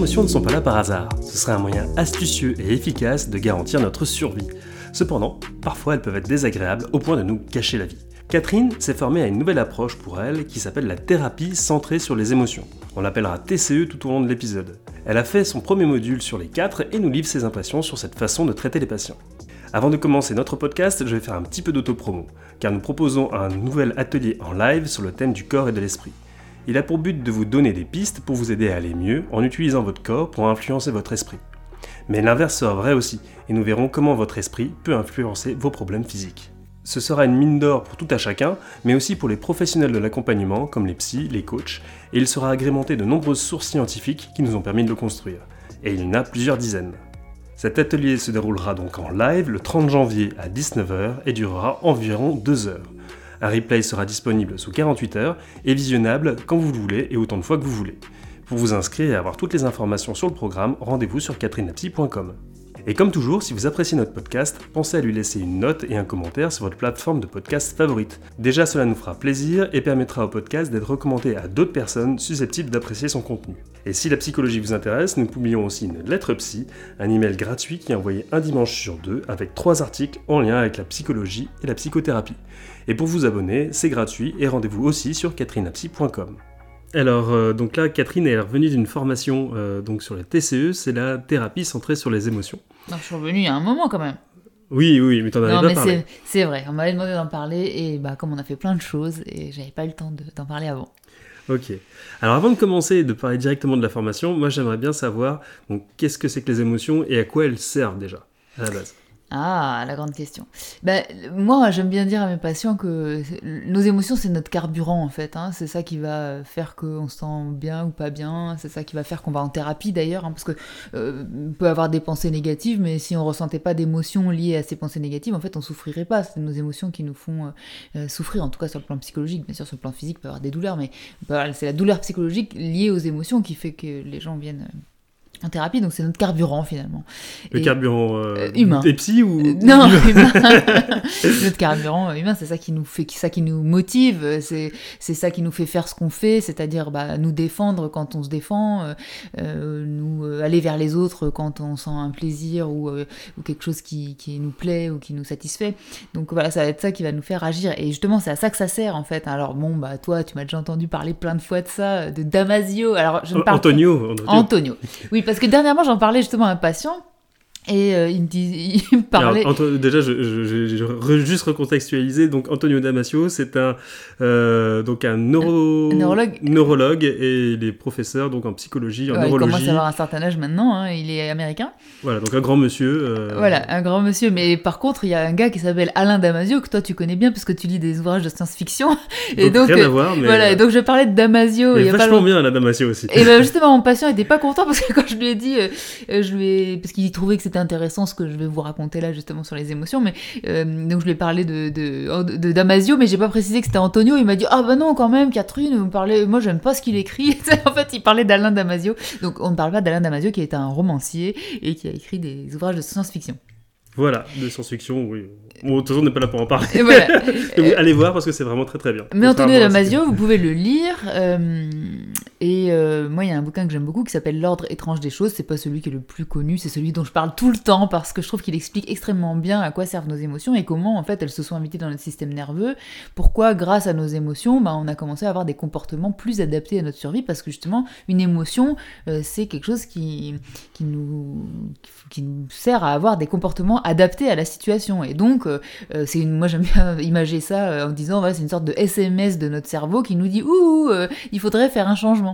émotions ne sont pas là par hasard. Ce serait un moyen astucieux et efficace de garantir notre survie. Cependant, parfois elles peuvent être désagréables au point de nous gâcher la vie. Catherine s'est formée à une nouvelle approche pour elle qui s'appelle la thérapie centrée sur les émotions. On l'appellera TCE tout au long de l'épisode. Elle a fait son premier module sur les quatre et nous livre ses impressions sur cette façon de traiter les patients. Avant de commencer notre podcast, je vais faire un petit peu d'autopromo, car nous proposons un nouvel atelier en live sur le thème du corps et de l'esprit. Il a pour but de vous donner des pistes pour vous aider à aller mieux en utilisant votre corps pour influencer votre esprit. Mais l'inverse sera vrai aussi, et nous verrons comment votre esprit peut influencer vos problèmes physiques. Ce sera une mine d'or pour tout à chacun, mais aussi pour les professionnels de l'accompagnement comme les psys, les coachs, et il sera agrémenté de nombreuses sources scientifiques qui nous ont permis de le construire. Et il en a plusieurs dizaines. Cet atelier se déroulera donc en live le 30 janvier à 19h et durera environ 2 heures. Un replay sera disponible sous 48 heures et visionnable quand vous le voulez et autant de fois que vous voulez. Pour vous inscrire et avoir toutes les informations sur le programme, rendez-vous sur catherinapsy.com. Et comme toujours, si vous appréciez notre podcast, pensez à lui laisser une note et un commentaire sur votre plateforme de podcast favorite. Déjà, cela nous fera plaisir et permettra au podcast d'être recommandé à d'autres personnes susceptibles d'apprécier son contenu. Et si la psychologie vous intéresse, nous publions aussi une lettre psy, un email gratuit qui est envoyé un dimanche sur deux avec trois articles en lien avec la psychologie et la psychothérapie. Et pour vous abonner, c'est gratuit et rendez-vous aussi sur catherinapsy.com. Alors, euh, donc là, Catherine est revenue d'une formation euh, donc sur la TCE, c'est la thérapie centrée sur les émotions. Non, je suis revenue il y a un moment quand même. Oui, oui, mais t'en avais non, pas mais parlé. c'est vrai, on m'avait demandé d'en parler et bah, comme on a fait plein de choses et j'avais pas eu le temps de- d'en parler avant. Ok. Alors avant de commencer et de parler directement de la formation, moi j'aimerais bien savoir qu'est-ce que c'est que les émotions et à quoi elles servent déjà, à la base? Ah, la grande question. Ben, moi, j'aime bien dire à mes patients que nos émotions, c'est notre carburant, en fait. hein. C'est ça qui va faire qu'on se sent bien ou pas bien. C'est ça qui va faire qu'on va en thérapie, d'ailleurs. hein, parce que euh, on peut avoir des pensées négatives, mais si on ressentait pas d'émotions liées à ces pensées négatives, en fait, on souffrirait pas. C'est nos émotions qui nous font euh, euh, souffrir, en tout cas sur le plan psychologique. Bien sûr, sur le plan physique, il peut avoir des douleurs, mais bah, c'est la douleur psychologique liée aux émotions qui fait que les gens viennent en thérapie. Donc, c'est notre carburant, finalement. Le Et- carburant euh, euh, humain. psys ou Euh, Non, humain. notre carburant humain, c'est ça qui nous fait, ça qui nous motive, c'est c'est ça qui nous fait faire ce qu'on fait, c'est-à-dire bah, nous défendre quand on se défend, euh, nous euh, aller vers les autres quand on sent un plaisir ou, ou quelque chose qui, qui nous plaît ou qui nous satisfait. Donc voilà, ça va être ça qui va nous faire agir. Et justement, c'est à ça que ça sert en fait. Alors bon, bah toi, tu m'as déjà entendu parler plein de fois de ça, de Damasio. Alors je ne parle Antonio, Antonio. Antonio. Oui, parce que dernièrement, j'en parlais justement à un patient. Et euh, il me dit, il me parlait. Alors, déjà, je, je- je- je- re- juste recontextualiser. Donc, Antonio Damasio, c'est un euh, donc un neuro- Un neurologue. neurologue et il est professeur donc en psychologie, en Ouais, il neurologie. commence à avoir un certain âge maintenant, hein, il est américain. Voilà, donc un grand monsieur. euh, Voilà, un grand monsieur. Mais par contre, il y a un gars qui s'appelle Alain Damasio, que toi tu connais bien parce que tu lis des ouvrages de science-fiction. Et donc, donc, rien à voir, mais voilà, et donc je parlais de Damasio il il y est a vachement bien la Damasio aussi. Et ben justement, mon patient était pas content parce que quand je lui ai dit, je lui ai... parce qu'il trouvait que c'était intéressant ce que je vais vous raconter là justement sur les émotions, mais euh, donc je lui ai parlé de, de, de Damasio, mais j'ai pas précisé que c'était Antonio. Il m'a dit ah bah non quand même, Catherine, vous parlez, moi j'aime pas ce qu'il écrit. en fait, il parlait d'Alain Damasio, donc on ne parle pas d'Alain Damasio qui est un romancier et qui a écrit des ouvrages de science-fiction. Voilà, de science-fiction, oui. Bon, de toute façon, on n'est pas là pour en parler. Et voilà. Donc, Allez voir parce que c'est vraiment très très bien. Mais Antonio Damasio, vous pouvez le lire. euh, et euh, moi, il y a un bouquin que j'aime beaucoup qui s'appelle L'ordre étrange des choses. C'est pas celui qui est le plus connu, c'est celui dont je parle tout le temps parce que je trouve qu'il explique extrêmement bien à quoi servent nos émotions et comment en fait elles se sont invitées dans notre système nerveux. Pourquoi, grâce à nos émotions, bah, on a commencé à avoir des comportements plus adaptés à notre survie parce que justement, une émotion, euh, c'est quelque chose qui, qui, nous, qui nous sert à avoir des comportements adaptés à la situation. Et donc, euh, euh, c'est une, moi j'aime bien imager ça euh, en disant c'est une sorte de SMS de notre cerveau qui nous dit ouh, euh, il faudrait faire un changement.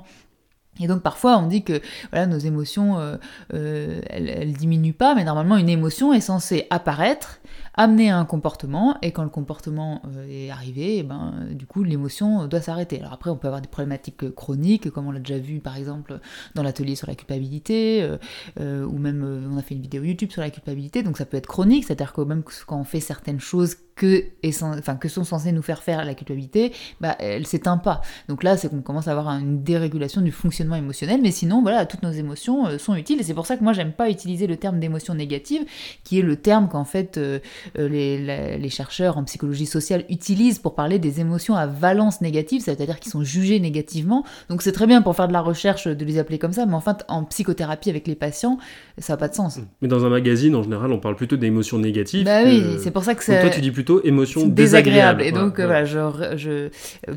Et donc parfois on dit que voilà nos émotions euh, euh, elles, elles diminuent pas, mais normalement une émotion est censée apparaître, amener à un comportement, et quand le comportement euh, est arrivé, eh ben euh, du coup l'émotion doit s'arrêter. Alors après on peut avoir des problématiques euh, chroniques, comme on l'a déjà vu par exemple dans l'atelier sur la culpabilité, euh, euh, ou même euh, on a fait une vidéo YouTube sur la culpabilité, donc ça peut être chronique, c'est-à-dire que même quand on fait certaines choses que, enfin, que sont censés nous faire faire la culpabilité, bah, elle s'éteint pas. Donc là, c'est qu'on commence à avoir une dérégulation du fonctionnement émotionnel, mais sinon, voilà, toutes nos émotions euh, sont utiles, et c'est pour ça que moi, j'aime pas utiliser le terme d'émotion négative, qui est le terme qu'en fait euh, euh, les, les, chercheurs en psychologie sociale utilisent pour parler des émotions à valence négative, c'est-à-dire qui sont jugées négativement. Donc c'est très bien pour faire de la recherche de les appeler comme ça, mais en fait, en psychothérapie avec les patients, ça n'a pas de sens. Mais dans un magazine, en général, on parle plutôt d'émotions négatives. Bah oui, c'est pour ça que c'est. Toi, tu dis plutôt émotion désagréable. Et donc, voilà, je,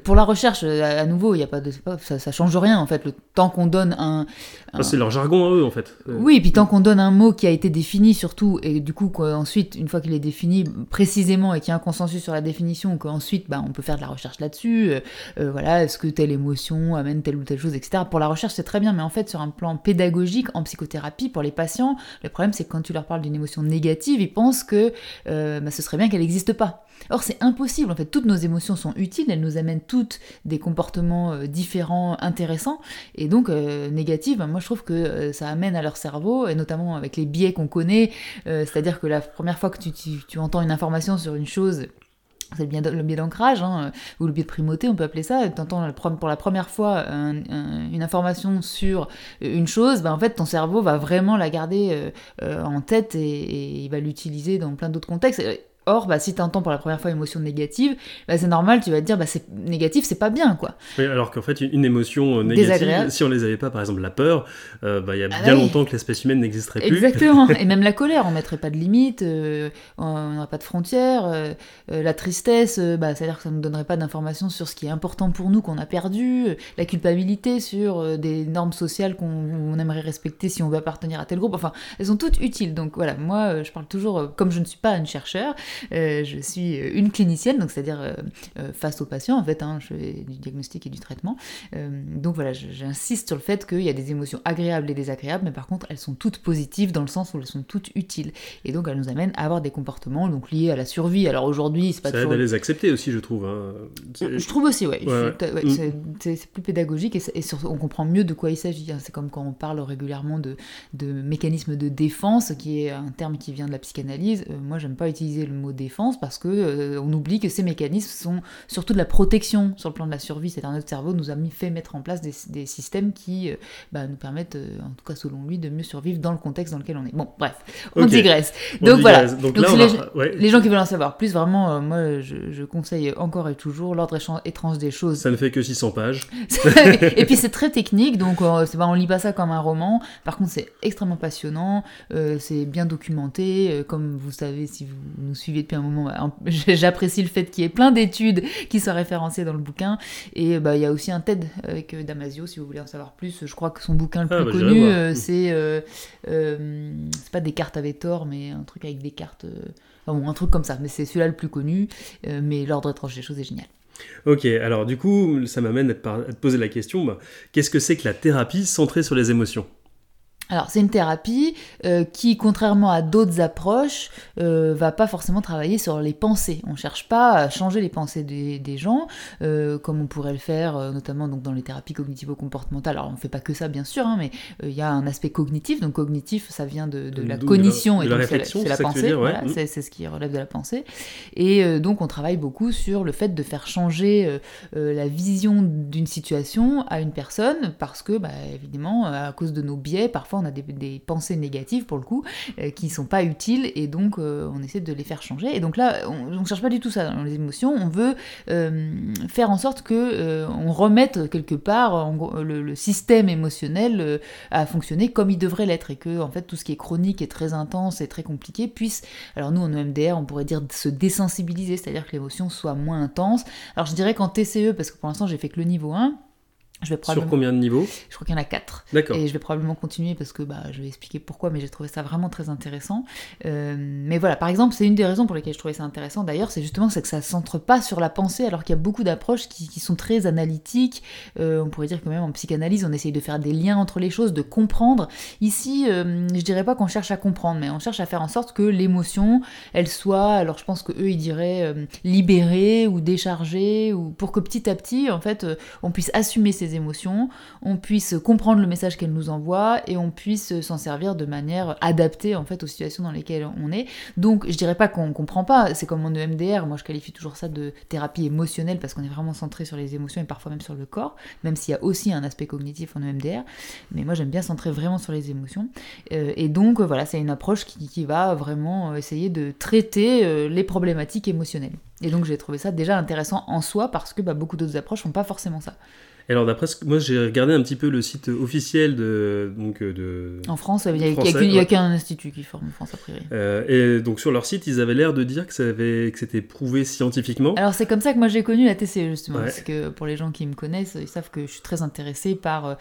pour la recherche, à nouveau, il y a pas de, ça, ça change rien en fait. Le temps qu'on donne un, ah, c'est leur jargon à eux en fait. Euh, oui, et puis tant qu'on donne un mot qui a été défini surtout, et du coup ensuite, une fois qu'il est défini précisément et qu'il y a un consensus sur la définition, qu'ensuite bah, on peut faire de la recherche là-dessus, euh, euh, voilà, est-ce que telle émotion amène telle ou telle chose, etc. Pour la recherche c'est très bien, mais en fait sur un plan pédagogique, en psychothérapie, pour les patients, le problème c'est que quand tu leur parles d'une émotion négative, ils pensent que bah, ce serait bien qu'elle n'existe pas. Or, c'est impossible. En fait, toutes nos émotions sont utiles. Elles nous amènent toutes des comportements euh, différents, intéressants. Et donc, euh, négatives, moi, je trouve que euh, ça amène à leur cerveau, et notamment avec les biais qu'on connaît. C'est-à-dire que la première fois que tu, entends une information sur une chose, c'est le biais d'ancrage, hein, ou le biais de primauté, on peut appeler ça. Tu entends pour la première fois une information sur une chose, ben en fait, ton cerveau va vraiment la garder en tête et il va l'utiliser dans plein d'autres contextes. Or, bah, si tu entends pour la première fois émotion négative, bah, c'est normal, tu vas te dire, bah, c'est négatif, c'est pas bien, quoi. Oui, alors qu'en fait, une émotion euh, négative, si on les avait pas, par exemple la peur, euh, bah, il y a ah bien longtemps que l'espèce humaine n'existerait plus. Exactement, et même la colère, on mettrait pas de limites, euh, on n'aurait pas de frontières. la tristesse, bah, c'est-à-dire que ça ne donnerait pas d'informations sur ce qui est important pour nous, qu'on a perdu. La culpabilité sur des normes sociales qu'on aimerait respecter si on veut appartenir à tel groupe. Enfin, elles sont toutes utiles. Donc voilà, moi, je parle toujours, comme je ne suis pas une chercheur, euh, je suis une clinicienne, donc c'est-à-dire euh, euh, face aux patients en fait, hein, je fais du diagnostic et du traitement. donc voilà, j'insiste sur le fait qu'il y a des émotions agréables et désagréables, mais par contre elles sont toutes positives dans le sens où elles sont toutes utiles. Et donc elles nous amènent à avoir des comportements donc liés à la survie. Alors aujourd'hui, c'est pas Ça aide à les accepter aussi, je trouve. Hein. Je trouve aussi, ouais. C'est plus pédagogique et, et on comprend mieux de quoi il s'agit. Hein. C'est comme quand on parle régulièrement de, de mécanismes de défense, qui est un terme qui vient de la psychanalyse. moi, j'aime pas utiliser le mot défense parce que euh, on oublie que ces mécanismes sont surtout de la protection sur le plan de la survie. C'est-à-dire notre cerveau nous a mis, fait mettre en place des, systèmes qui euh, bah, nous permettent, euh, en tout cas selon lui, de mieux survivre dans le contexte dans lequel on est. Bon, bref, on digresse. Donc voilà. Donc, les, gens qui veulent en savoir plus, vraiment, moi je, conseille encore et toujours l'ordre étrange des choses. Ça ne fait que 600 pages. et puis c'est très technique, donc c'est on lit pas ça comme un roman. Par contre, c'est extrêmement passionnant, c'est bien documenté, comme vous savez si vous nous suivez depuis un moment. J'apprécie le fait qu'il y ait plein d'études qui soient référencées dans le bouquin. Et bah, il y a aussi un TED avec euh, Damasio, si vous voulez en savoir plus. Je crois que son bouquin le ah, plus bah, connu, euh, c'est. Euh, c'est pas des cartes avec tort, mais un truc avec des cartes. Enfin, bon, un truc comme ça. Mais c'est celui-là le plus connu. mais l'ordre étrange des choses est génial. Ok, alors du coup, ça m'amène à, te poser la question, bah, qu'est-ce que c'est que la thérapie centrée sur les émotions? Alors c'est une thérapie euh, qui, contrairement à d'autres approches, euh, va pas forcément travailler sur les pensées. On cherche pas à changer les pensées des, gens, euh, comme on pourrait le faire notamment donc dans les thérapies cognitivo-comportementales. Alors on fait pas que ça bien sûr, hein, mais il y a un aspect cognitif. Donc cognitif, ça vient de, la cognition et donc c'est la, pensée. Voilà, c'est ce qui relève de la pensée. Et donc on travaille beaucoup sur le fait de faire changer la vision d'une situation à une personne, parce que bah, évidemment à cause de nos biais, parfois on a des, pensées négatives pour le coup, euh, qui sont pas utiles, et donc euh, on essaie de les faire changer. Et donc là, on ne cherche pas du tout ça dans les émotions, on veut euh, faire en sorte que on remette quelque part le, système émotionnel à fonctionner comme il devrait l'être, et que en fait tout ce qui est chronique et très intense et très compliqué puisse, alors nous en EMDR on pourrait dire se désensibiliser, c'est-à-dire que l'émotion soit moins intense. Alors je dirais qu'en TCE, parce que pour l'instant j'ai fait que le niveau 1, je vais Sur combien de niveaux Je crois qu'il y en a quatre. D'accord. Et je vais probablement continuer parce que bah, je vais expliquer pourquoi, mais j'ai trouvé ça vraiment très intéressant. Euh, mais voilà, par exemple, c'est une des raisons pour lesquelles je trouvais ça intéressant d'ailleurs, c'est justement que ça ne centre pas sur la pensée, alors qu'il y a beaucoup d'approches qui, sont très analytiques. Euh, on pourrait dire que même en psychanalyse, on essaye de faire des liens entre les choses, de comprendre. Ici, euh, je dirais pas qu'on cherche à comprendre, mais on cherche à faire en sorte que l'émotion, elle soit, alors je pense que eux, ils diraient libérée ou déchargée, ou pour que petit à petit, en fait, on puisse assumer ses émotions, on puisse comprendre le message qu'elle nous envoie et on puisse s'en servir de manière adaptée en fait aux situations dans lesquelles on est. Donc je dirais pas qu'on comprend pas, c'est comme en EMDR, moi je qualifie toujours ça de thérapie émotionnelle parce qu'on est vraiment centré sur les émotions et parfois même sur le corps, même s'il y a aussi un aspect cognitif en EMDR, mais moi j'aime bien centrer vraiment sur les émotions. Euh, et donc voilà, c'est une approche qui, va vraiment essayer de traiter euh, les problématiques émotionnelles. Et donc j'ai trouvé ça déjà intéressant en soi parce que bah, beaucoup d'autres approches font pas forcément ça alors d'après moi j'ai regardé un petit peu le site officiel de donc euh, de en France il n'y a, qu'un institut qui forme en France a priori. Euh, et donc sur leur site ils avaient l'air de dire que ça avait que c'était prouvé scientifiquement. Alors c'est comme ça que moi j'ai connu la TCE justement parce que pour les gens qui me connaissent ils savent que je suis très intéressée par euh,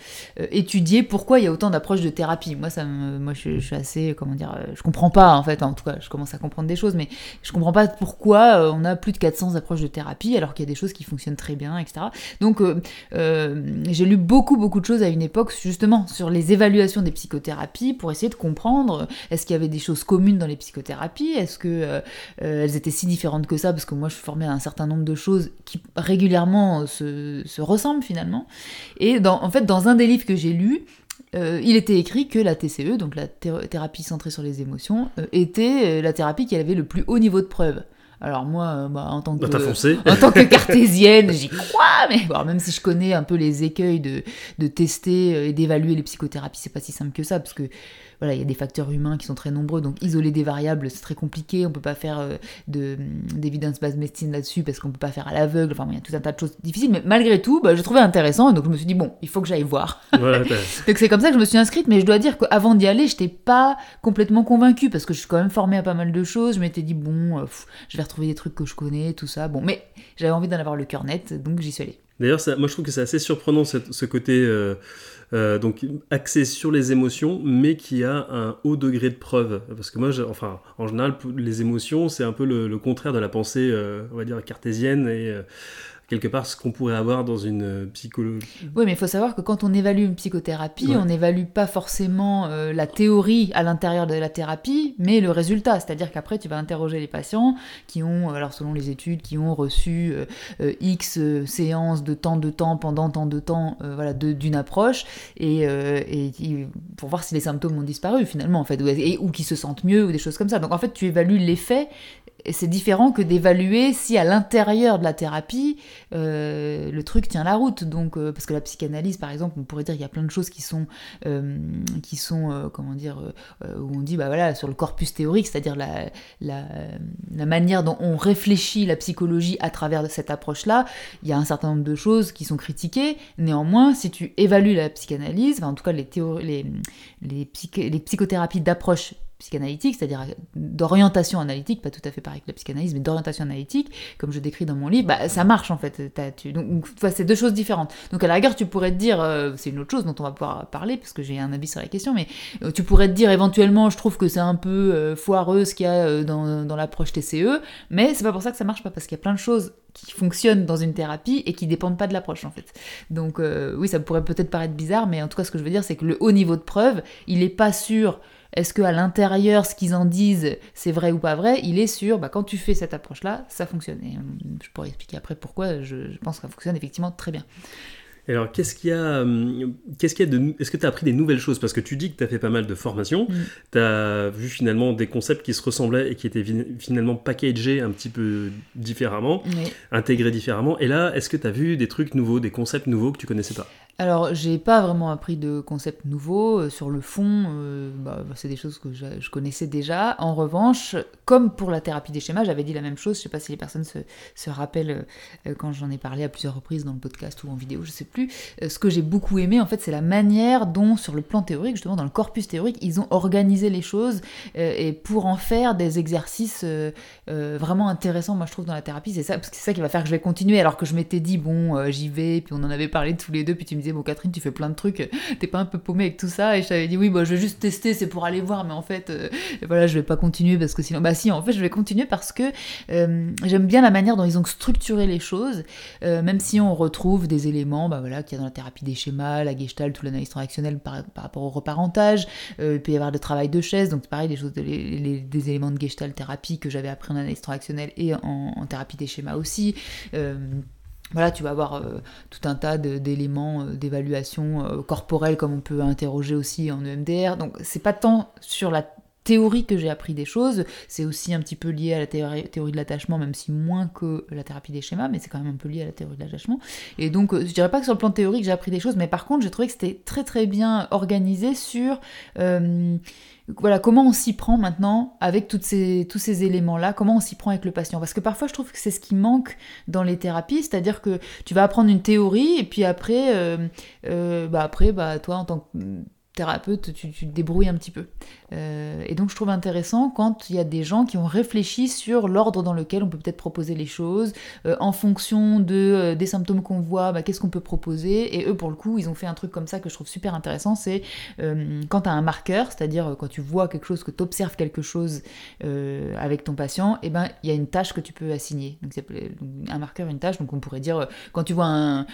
étudier pourquoi il y a autant d'approches de thérapie. Moi ça me, moi je, suis assez comment dire je comprends pas en fait en tout cas je commence à comprendre des choses mais je comprends pas pourquoi on a plus de 400 approches de thérapie alors qu'il y a des choses qui fonctionnent très bien etc. Donc euh, j'ai lu beaucoup beaucoup de choses à une époque justement sur les évaluations des psychothérapies pour essayer de comprendre euh, est-ce qu'il y avait des choses communes dans les psychothérapies, est-ce que euh, elles étaient si différentes que ça? Parce que moi je suis formée à un certain nombre de choses qui régulièrement se, se ressemblent finalement. Et en fait dans un des livres que j'ai lu, il était écrit que la TCE, donc la thérapie centrée sur les émotions, était la thérapie qui avait le plus haut niveau de preuve. Alors moi, euh, bah, en, tant que, en tant que cartésienne, j'y crois, mais bon, même si je connais un peu les écueils de, de tester euh, et d'évaluer les psychothérapies, c'est pas si simple que ça, parce que voilà, il y a des facteurs humains qui sont très nombreux, donc isoler des variables, c'est très compliqué. On peut pas faire euh, de d'évidence base médecine là-dessus parce qu'on peut pas faire à l'aveugle. Enfin, il y a tout un tas de choses difficiles, mais malgré tout, bah, je trouvais intéressant, donc je me suis dit bon, il faut que j'aille voir. donc c'est comme ça que je me suis inscrite, mais je dois dire qu'avant d'y aller, je n'étais pas complètement convaincue parce que je suis quand même formée à pas mal de choses. Je m'étais dit bon, euh, je vais retrouver des trucs que je connais, tout ça. Bon, mais j'avais envie d'en avoir le cœur net, donc j'y suis allée. D'ailleurs, moi je trouve que c'est assez surprenant ce côté. Euh, euh, donc axé sur les émotions, mais qui a un haut degré de preuve. Parce que moi, enfin, en général, les émotions, c'est un peu le, contraire de la pensée, euh, on va dire, cartésienne et quelque part ce qu'on pourrait avoir dans une euh, psychologie. Oui, mais il faut savoir que quand on évalue une psychothérapie, on n'évalue pas forcément euh, la théorie à l'intérieur de la thérapie, mais le résultat. C'est-à-dire qu'après, tu vas interroger les patients qui ont, alors selon les études, qui ont reçu euh, X séances de temps de temps pendant tant de temps voilà, d'une approche, et, pour voir si les symptômes ont disparu finalement, en fait, ou, et, ou qui se sentent mieux, ou des choses comme ça. Donc en fait, tu évalues l'effet et c'est différent que d'évaluer si à l'intérieur de la thérapie, euh, le truc tient la route. Donc, euh, parce que la psychanalyse, par exemple, on pourrait dire qu'il y a plein de choses qui sont, euh, qui sont comment dire, où on dit, bah voilà, sur le corpus théorique, c'est-à-dire la, manière dont on réfléchit la psychologie à travers cette approche-là, il y a un certain nombre de choses qui sont critiquées. Néanmoins, si tu évalues la psychanalyse, en tout cas les, les, les psychothérapies d'approche psychanalytique, c'est-à-dire d'orientation analytique, pas tout à fait pareil que la psychanalyse, mais d'orientation analytique, comme je décris dans mon livre, bah, ça marche en fait. Donc, c'est deux choses différentes. Donc à la rigueur, tu pourrais te dire, euh, c'est une autre chose dont on va pouvoir parler, parce que j'ai un avis sur la question, mais euh, tu pourrais te dire éventuellement, je trouve que c'est un peu euh, foireux ce qu'il y a dans, dans l'approche TCE, mais c'est pas pour ça que ça marche pas, parce qu'il y a plein de choses qui fonctionnent dans une thérapie et qui dépendent pas de l'approche en fait. Donc oui, ça pourrait peut-être paraître bizarre, mais en tout cas, ce que je veux dire, c'est que le haut niveau de preuve, il est pas sûr est-ce que à l'intérieur, ce qu'ils en disent, c'est vrai ou pas vrai Il est sûr, bah, quand tu fais cette approche-là, ça fonctionne. Et euh, je pourrais expliquer après pourquoi je, pense que ça fonctionne effectivement très bien. alors, qu'est-ce qu'il y a, euh, qu'est-ce qu'il y a de, est-ce que tu as appris des nouvelles choses? Parce que tu dis que tu as fait pas mal de formations, mm. tu as vu finalement des concepts qui se ressemblaient et qui étaient finalement packagés un petit peu différemment, intégrés différemment. Et là, est-ce que tu as vu des trucs nouveaux, des concepts nouveaux que tu connaissais pas? Alors, j'ai pas vraiment appris de concepts nouveaux. Euh, sur le fond, euh, bah, c'est des choses que je, connaissais déjà. En revanche, comme pour la thérapie des schémas, j'avais dit la même chose. Je sais pas si les personnes se, rappellent euh, quand j'en ai parlé à plusieurs reprises dans le podcast ou en vidéo, je sais plus. ce que j'ai beaucoup aimé, en fait, c'est la manière dont, sur le plan théorique, justement, dans le corpus théorique, ils ont organisé les choses et pour en faire des exercices vraiment intéressants, moi, je trouve, dans la thérapie. C'est ça, c'est ça qui va faire que je vais continuer. Alors que je m'étais dit, bon, j'y vais, puis on en avait parlé tous les deux, puis tu me disais, bon Catherine, tu fais plein de trucs, t'es pas un peu paumée avec tout ça. Et je t'avais dit, oui, bah, je vais juste tester, c'est pour aller voir, mais en fait, euh, voilà, je vais pas continuer parce que sinon, bah si, en fait, je vais continuer parce que euh, j'aime bien la manière dont ils ont structuré les choses, euh, même si on retrouve des éléments, bah voilà, qu'il y a dans la thérapie des schémas, la gestalt ou l'analyse transactionnelle par, rapport au reparentage, il peut y avoir le travail de chaise, donc pareil, des choses, des éléments de gestalt thérapie que j'avais appris en analyse transactionnelle et en, thérapie des schémas aussi voilà, tu vas avoir tout un tas d'éléments d'évaluation corporelle comme on peut interroger aussi en EMDR. Donc c'est pas tant sur la théorie que j'ai appris des choses. C'est aussi un petit peu lié à la théorie, de l'attachement, même si moins que la thérapie des schémas, mais c'est quand même un peu lié à la théorie de l'attachement. Et donc, euh, je dirais pas que sur le plan théorique, j'ai appris des choses, mais par contre, j'ai trouvé que c'était très très bien organisé sur... Euh, voilà, comment on s'y prend maintenant avec toutes ces, tous ces éléments-là, comment on s'y prend avec le patient? Parce que parfois, je trouve que c'est ce qui manque dans les thérapies, c'est-à-dire que tu vas apprendre une théorie et puis après, euh, bah après bah, toi, en tant que thérapeute, tu, te débrouilles un petit peu. Euh, et donc je trouve intéressant quand il y a des gens qui ont réfléchi sur l'ordre dans lequel on peut peut-être proposer les choses, euh, en fonction de, euh, des symptômes qu'on voit, bah, qu'est-ce qu'on peut proposer. Et eux, pour le coup, ils ont fait un truc comme ça que je trouve super intéressant, c'est quand tu as un marqueur, c'est-à-dire quand tu vois quelque chose, que tu observes quelque chose avec ton patient, et eh ben il y a une tâche que tu peux assigner. Donc un marqueur, une tâche, donc on pourrait dire quand tu vois un,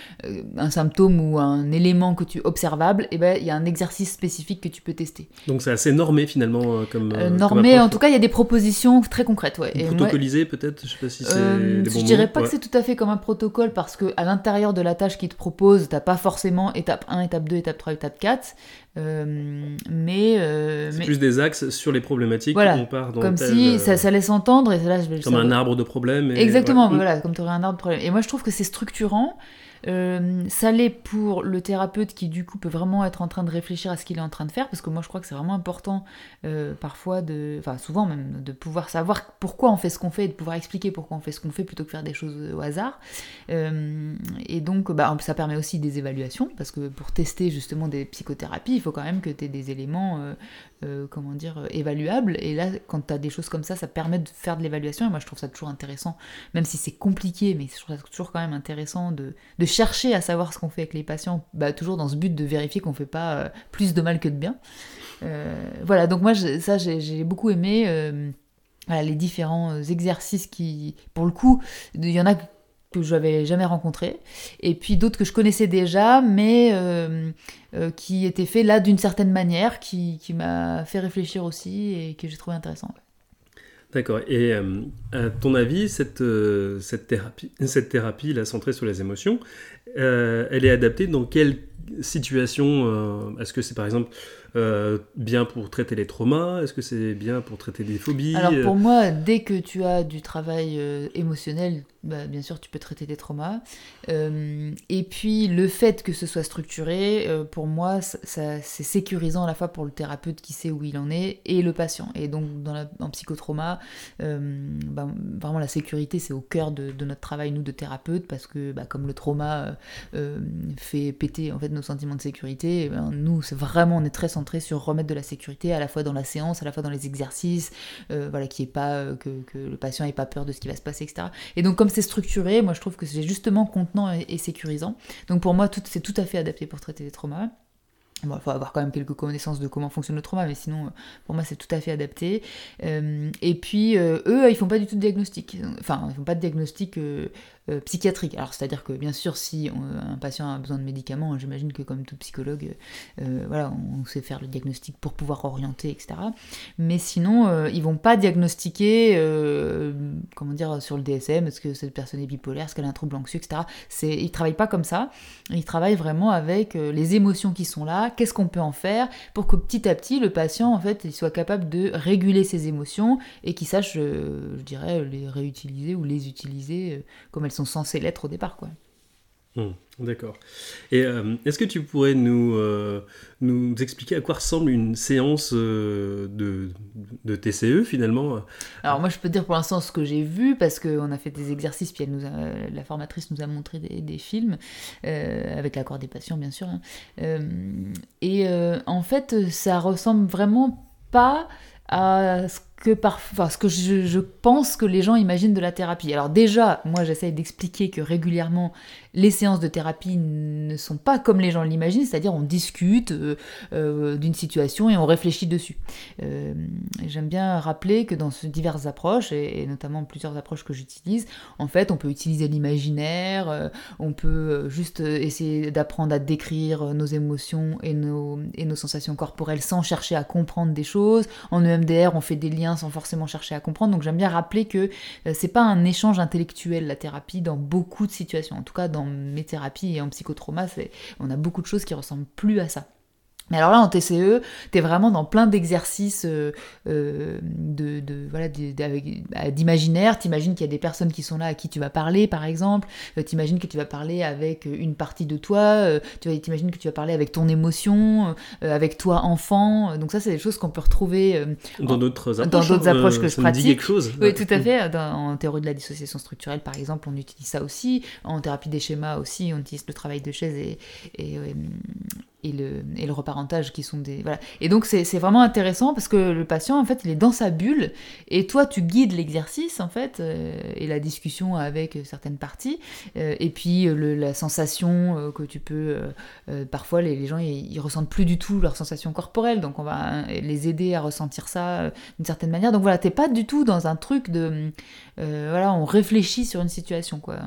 un symptôme ou un élément que tu observable, et eh ben il y a un exercice spécifique que tu peux tester. Donc c'est assez normé finalement euh, comme. Euh, normé, en tout cas, il y a des propositions très concrètes. Ouais. Et protocolisé peut-être Je sais pas si c'est. Euh, je dirais pas que c'est tout à fait comme un protocole parce que à l'intérieur de la tâche qu'ils te propose, t'as pas forcément étape 1, étape 2, étape 3, étape 4. mais c'est plus des axes sur les problématiques voilà, on part dans comme si ça, ça, laisse entendre et là, je comme un arbre de problèmes exactement voilà comme tu aurais un arbre de problèmes et moi je trouve que c'est structurant euh, ça l'est pour le thérapeute qui du coup peut vraiment être en train de réfléchir à ce qu'il est en train de faire, parce que moi je crois que c'est vraiment important euh, parfois, de, enfin souvent même, de pouvoir savoir pourquoi on fait ce qu'on fait et de pouvoir expliquer pourquoi on fait ce qu'on fait plutôt que faire des choses au hasard. Euh, et donc bah, ça permet aussi des évaluations, parce que pour tester justement des psychothérapies, il faut quand même que tu aies des éléments comment dire, euh, évaluable. Et là, quand tu as des choses comme ça, ça permet de faire de l'évaluation. Et moi, je trouve ça toujours intéressant, même si c'est compliqué, mais je trouve ça toujours quand même intéressant de, de chercher à savoir ce qu'on fait avec les patients, bah, toujours dans ce but de vérifier qu'on fait pas euh, plus de mal que de bien. voilà, donc moi, ça, j'ai beaucoup aimé. Voilà, les différents exercices qui, pour le coup, il y en a que je n'avais jamais rencontré, et puis d'autres que je connaissais déjà, mais euh, euh, qui étaient faits là d'une certaine manière, qui m'a fait réfléchir aussi et que j'ai trouvé intéressant. D'accord. Et euh, à ton avis, cette, cette, thérapie, cette thérapie là, centrée sur les émotions, elle est adaptée dans quelle situation Est-ce que c'est par exemple euh, bien pour traiter les traumas Est-ce que c'est bien pour traiter des phobies Alors pour moi, dès que tu as du travail euh, émotionnel, bah, bien sûr, tu peux traiter des traumas. Euh, et puis le fait que ce soit structuré, pour moi, ça, c'est sécurisant à la fois pour le thérapeute qui sait où il en est et le patient. Et donc dans la, en psychotrauma, bah, vraiment la sécurité, c'est au cœur de, notre travail, nous, de thérapeutes, parce que bah, comme le trauma fait péter en fait nos sentiments de sécurité, eh ben, nous, c'est vraiment, on est très sur remettre de la sécurité à la fois dans la séance, à la fois dans les exercices, euh, voilà, qui est pas euh, que, le patient ait pas peur de ce qui va se passer, etc. Et donc comme c'est structuré, moi je trouve que c'est justement contenant et, sécurisant. Donc pour moi, c'est tout à fait adapté pour traiter les traumas. Bon, il faut avoir quand même quelques connaissances de comment fonctionne le trauma, mais sinon, pour moi, c'est tout à fait adapté. Euh, et puis, eux, ils font pas du tout de diagnostic. Enfin, ils font pas de diagnostic euh, psychiatrique. Alors c'est-à-dire que bien sûr si un patient a besoin de médicaments, j'imagine que comme tout psychologue, euh, voilà, on sait faire le diagnostic pour pouvoir orienter, etc. Mais sinon, euh, ils vont pas diagnostiquer, comment dire, sur le DSM, est-ce que cette personne est bipolaire, est-ce qu'elle a un trouble anxieux, etc. C'est, ils travaillent pas comme ça. Ils travaillent vraiment avec les émotions qui sont là, qu'est-ce qu'on peut en faire pour que petit à petit le patient en fait il soit capable de réguler ses émotions et qu'il sache, je dirais, les réutiliser ou les utiliser comme elles sont censés l'être au départ. quoi. Hmm, d'accord. Et euh, est-ce que tu pourrais nous, euh, nous expliquer à quoi ressemble une séance euh, de, de, TCE finalement? Alors moi je peux dire pour l'instant ce que j'ai vu parce qu'on a fait des exercices puis elle nous la formatrice nous a montré des, des films avec l'accord des patients bien sûr. Hein. et en fait ça ressemble vraiment pas à ce que ce que je, pense que les gens imaginent de la thérapie. Alors déjà, moi j'essaye d'expliquer que régulièrement les séances de thérapie ne sont pas comme les gens l'imaginent, c'est-à-dire on discute euh, euh, d'une situation et on réfléchit dessus. Euh, j'aime bien rappeler que dans ces diverses approches, et, notamment plusieurs approches que j'utilise, en fait on peut utiliser l'imaginaire, on peut juste essayer d'apprendre à décrire nos émotions et nos sensations corporelles sans chercher à comprendre des choses. En EMDR, on fait des liens sans forcément chercher à comprendre. Donc j'aime bien rappeler que c'est pas un échange intellectuel la thérapie dans beaucoup de situations. En tout cas, dans mes thérapies et en psychotrauma, on a beaucoup de choses qui ressemblent plus à ça. Mais alors là, en TCE, tu es vraiment dans plein d'exercices euh, euh, de, de, voilà, bah, d'imaginaire. T'imagines qu'il y a des personnes qui sont là à qui tu vas parler, par exemple. Euh, t'imagines que tu vas parler avec une partie de toi. tu t'imagines que tu vas parler avec ton émotion, avec toi enfant. Donc ça, c'est des choses qu'on peut retrouver dans d'autres approches, dans d'autres approches que je pratique. quelque chose. Oui, tout à fait. en théorie de la dissociation structurelle, par exemple, on utilise ça aussi. En thérapie des schémas aussi, on utilise le travail de chaise et, et, et et le reparentage qui sont des... Voilà. Et donc c'est vraiment intéressant parce que le patient, en fait, il est dans sa bulle et toi, tu guides l'exercice, en fait, euh, et la discussion avec certaines parties. Euh, et puis le, la sensation euh, que tu peux... parfois, les, gens, ils, ressentent plus du tout leur sensation corporelle, donc on va les aider à ressentir ça d'une certaine manière. Donc voilà, t'es pas du tout dans un truc de... voilà, on réfléchit sur une situation, quoi.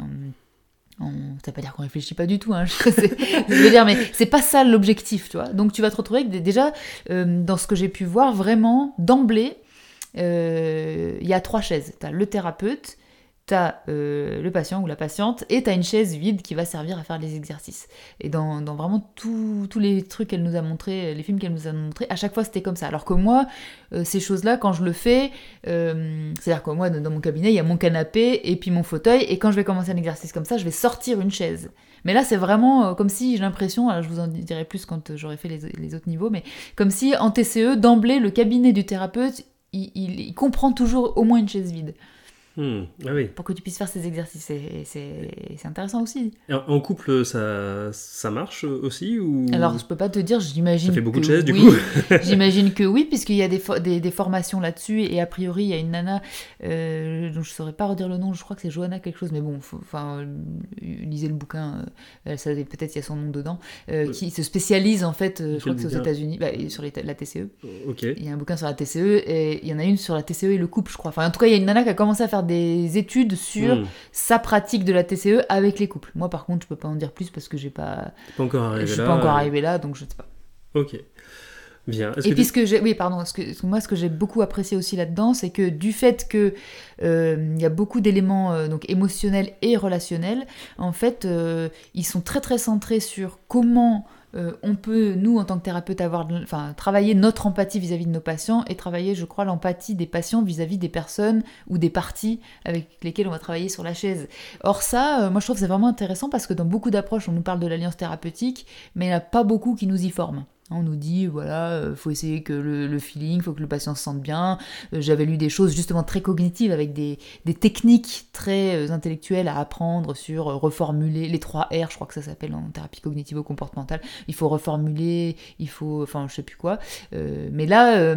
Ça veut pas dire qu'on réfléchit pas du tout, hein, je, mais c'est pas ça l'objectif, tu vois. Donc tu vas te retrouver avec déjà, euh, dans ce que j'ai pu voir, vraiment, d'emblée, euh, il y a trois chaises. Tu as le thérapeute, t'as euh, le patient ou la patiente et t'as une chaise vide qui va servir à faire les exercices. Et dans, vraiment tous les trucs qu'elle nous a montré, les films qu'elle nous a montré, à chaque fois c'était comme ça. Alors que moi, euh, ces choses-là, quand je le fais, euh, c'est-à-dire que moi, dans mon cabinet, il y a mon canapé et puis mon fauteuil, et quand je vais commencer un exercice comme ça, je vais sortir une chaise. Mais là, c'est vraiment comme si j'ai l'impression, je vous en dirai plus quand j'aurai fait les, autres niveaux, mais comme si en TCE, d'emblée, le cabinet du thérapeute, il comprend toujours au moins une chaise vide. Hmm. Ah oui. Pour que tu puisses faire ces exercices. C'est intéressant aussi. En couple, ça, ça marche aussi ou... Alors, je peux pas te dire, j'imagine. Ça fait beaucoup de chaises, du coup J'imagine que oui, puisqu'il y a des, des, des, formations là-dessus. Et a priori, il y a une nana euh, dont je saurais pas redire le nom, je crois que c'est Johanna quelque chose, mais bon, enfin, lisez le bouquin, euh, peut-être il y a son nom dedans, euh, qui se spécialise en fait, je crois que c'est aux États-Unis, bah, sur les, la TCE. Ok. Il y a un bouquin sur la TCE et il y en a une sur la TCE et le couple, je crois. Enfin, en tout cas, il y a une nana qui a commencé à faire des études sur hmm. sa pratique de la TCE avec les couples. Moi, par contre, je peux pas en dire plus parce que j'ai pas. pas encore arrivé je suis pas encore arrivé là, donc je sais pas. Ok. Bien. Et puis ce que j'ai, oui, pardon, ce que, moi ce que j'ai beaucoup apprécié aussi là-dedans, c'est que du fait que euh, il y a beaucoup d'éléments euh, donc émotionnels et relationnels, en fait, euh, ils sont très très centrés sur comment euh, on peut, nous, en tant que thérapeute, avoir, travailler notre empathie vis-à-vis de nos patients et travailler, je crois, l'empathie des patients vis-à-vis des personnes ou des parties avec lesquelles on va travailler sur la chaise. Or ça, euh, moi, je trouve que c'est vraiment intéressant parce que dans beaucoup d'approches, on nous parle de l'alliance thérapeutique, mais il n'y en a pas beaucoup qui nous y forment. On nous dit, voilà, euh, faut essayer que le, le, feeling, faut que le patient se sente bien. Euh, j'avais lu des choses justement très cognitives avec des, techniques très euh, intellectuelles à apprendre sur reformuler les trois R, je crois que ça s'appelle en thérapie cognitivo-comportementale. Il faut reformuler, il faut, enfin, je sais plus quoi. mais là,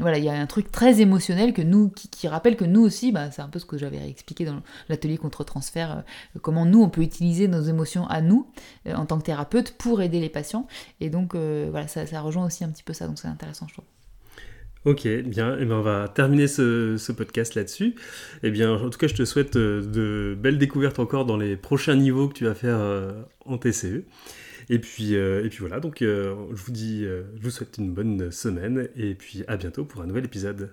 voilà, il y a un truc très émotionnel que nous, qui, rappelle que nous aussi, bah, c'est un peu ce que j'avais expliqué dans l'atelier contre-transfert, comment nous, on peut utiliser nos émotions à nous, en tant que thérapeute, pour aider les patients. Et donc, voilà, ça, rejoint aussi un petit peu ça, donc c'est intéressant, je trouve. Ok, bien, et eh ben on va terminer ce, podcast là-dessus. Et eh bien, en tout cas, je te souhaite euh, de belles découvertes encore dans les prochains niveaux que tu vas faire euh, en TCE. Et puis, euh, et puis voilà, donc je vous dis, je vous souhaite une bonne semaine et puis à bientôt pour un nouvel épisode.